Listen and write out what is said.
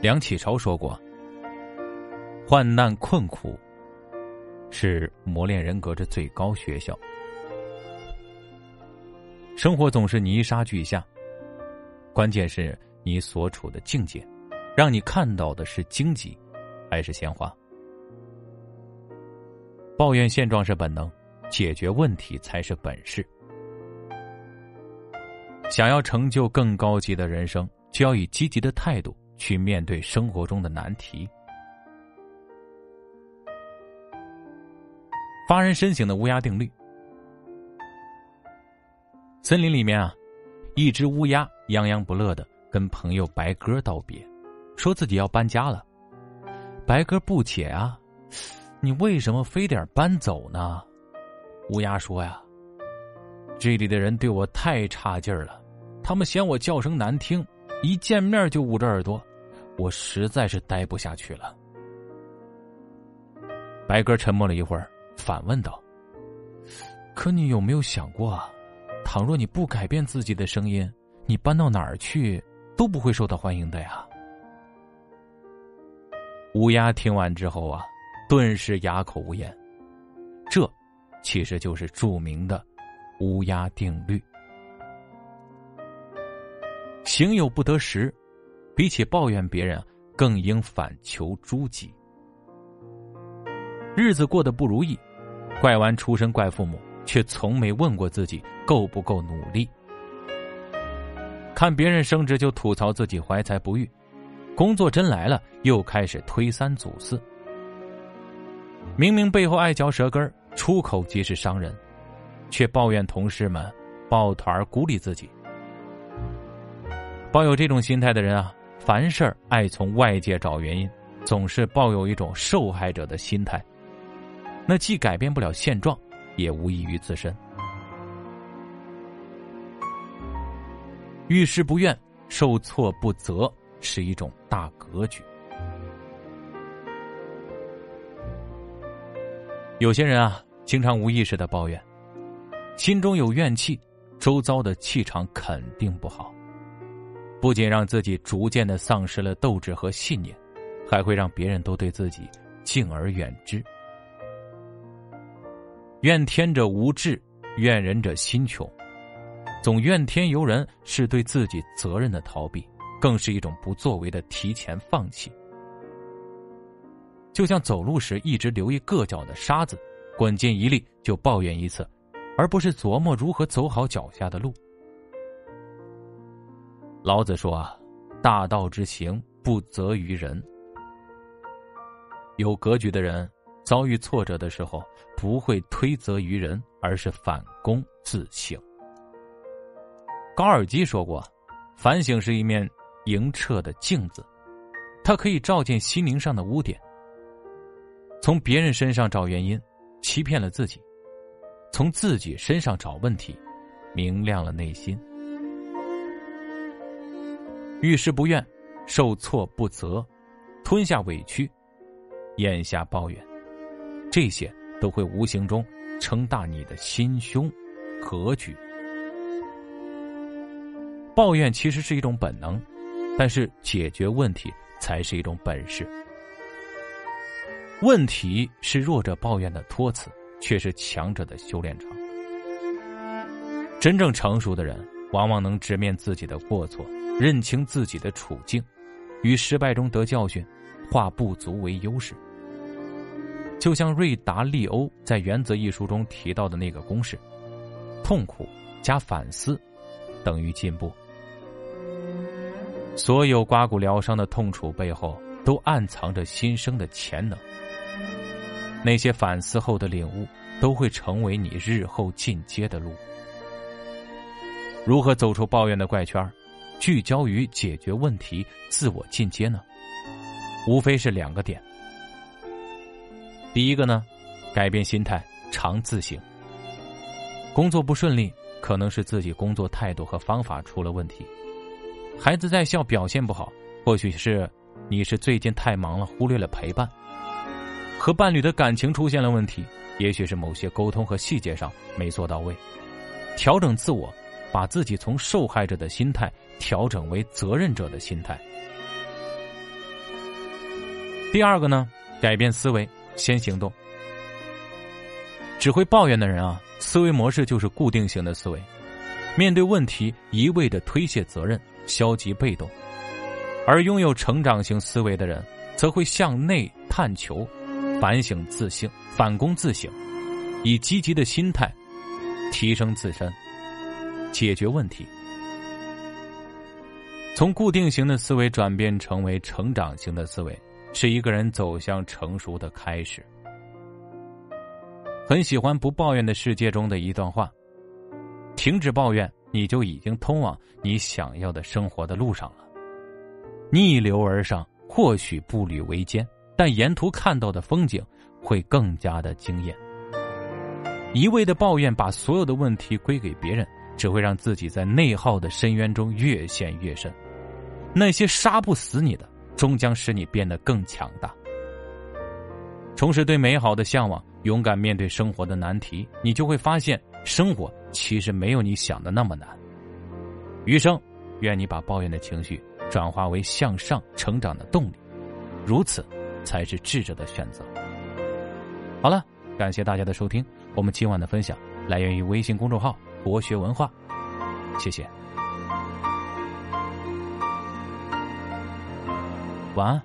梁启超说过：“患难困苦是磨练人格的最高学校。生活总是泥沙俱下，关键是你所处的境界，让你看到的是荆棘，还是鲜花？抱怨现状是本能，解决问题才是本事。想要成就更高级的人生，就要以积极的态度。”去面对生活中的难题。发人深省的乌鸦定律。森林里面啊，一只乌鸦洋洋不乐的跟朋友白鸽道别，说自己要搬家了。白鸽不解啊，你为什么非得搬走呢？乌鸦说呀，这里的人对我太差劲儿了，他们嫌我叫声难听，一见面就捂着耳朵。我实在是待不下去了。白鸽沉默了一会儿，反问道：“可你有没有想过？倘若你不改变自己的声音，你搬到哪儿去都不会受到欢迎的呀。”乌鸦听完之后啊，顿时哑口无言。这，其实就是著名的乌鸦定律：行有不得时。比起抱怨别人，更应反求诸己。日子过得不如意，怪完出身，怪父母，却从没问过自己够不够努力。看别人升职就吐槽自己怀才不遇，工作真来了又开始推三阻四。明明背后爱嚼舌根出口即是伤人，却抱怨同事们抱团孤立自己。抱有这种心态的人啊。凡事爱从外界找原因，总是抱有一种受害者的心态，那既改变不了现状，也无益于自身。遇事不怨，受挫不责，是一种大格局。有些人啊，经常无意识的抱怨，心中有怨气，周遭的气场肯定不好。不仅让自己逐渐的丧失了斗志和信念，还会让别人都对自己敬而远之。怨天者无志，怨人者心穷。总怨天尤人是对自己责任的逃避，更是一种不作为的提前放弃。就像走路时一直留意硌脚的沙子，滚进一粒就抱怨一次，而不是琢磨如何走好脚下的路。老子说：“啊，大道之行，不责于人。有格局的人，遭遇挫折的时候，不会推责于人，而是反躬自省。”高尔基说过：“反省是一面莹澈的镜子，它可以照见心灵上的污点。从别人身上找原因，欺骗了自己；从自己身上找问题，明亮了内心。”遇事不怨，受挫不责，吞下委屈，咽下抱怨，这些都会无形中撑大你的心胸格局。抱怨其实是一种本能，但是解决问题才是一种本事。问题是弱者抱怨的托词，却是强者的修炼场。真正成熟的人，往往能直面自己的过错。认清自己的处境，与失败中得教训，化不足为优势。就像瑞达利欧在《原则》一书中提到的那个公式：痛苦加反思等于进步。所有刮骨疗伤的痛楚背后，都暗藏着新生的潜能。那些反思后的领悟，都会成为你日后进阶的路。如何走出抱怨的怪圈？聚焦于解决问题、自我进阶呢？无非是两个点。第一个呢，改变心态，常自省。工作不顺利，可能是自己工作态度和方法出了问题；孩子在校表现不好，或许是你是最近太忙了，忽略了陪伴；和伴侣的感情出现了问题，也许是某些沟通和细节上没做到位。调整自我。把自己从受害者的心态调整为责任者的心态，第二个呢，改变思维，先行动。只会抱怨的人啊，思维模式就是固定型的思维，面对问题一味的推卸责任，消极被动；而拥有成长型思维的人，则会向内探求，反省自省，反躬自省，以积极的心态提升自身，解决问题。从固定型的思维转变成为成长型的思维。是一个人走向成熟的开始。很喜欢不抱怨的世界中的一段话：停止抱怨，你就已经通往你想要的生活的路上了。逆流而上，或许步履维艰，但沿途看到的风景会更加的惊艳。一味的抱怨，把所有的问题归给别人，只会让自己在内耗的深渊中越陷越深。那些杀不死你的。终将使你变得更强大。重拾对美好的向往，勇敢面对生活的难题，你就会发现，生活其实没有你想的那么难。余生，愿你把抱怨的情绪转化为向上成长的动力，如此，才是智者的选择。好了，感谢大家的收听，我们今晚的分享来源于微信公众号“博学文化。谢谢。晚安。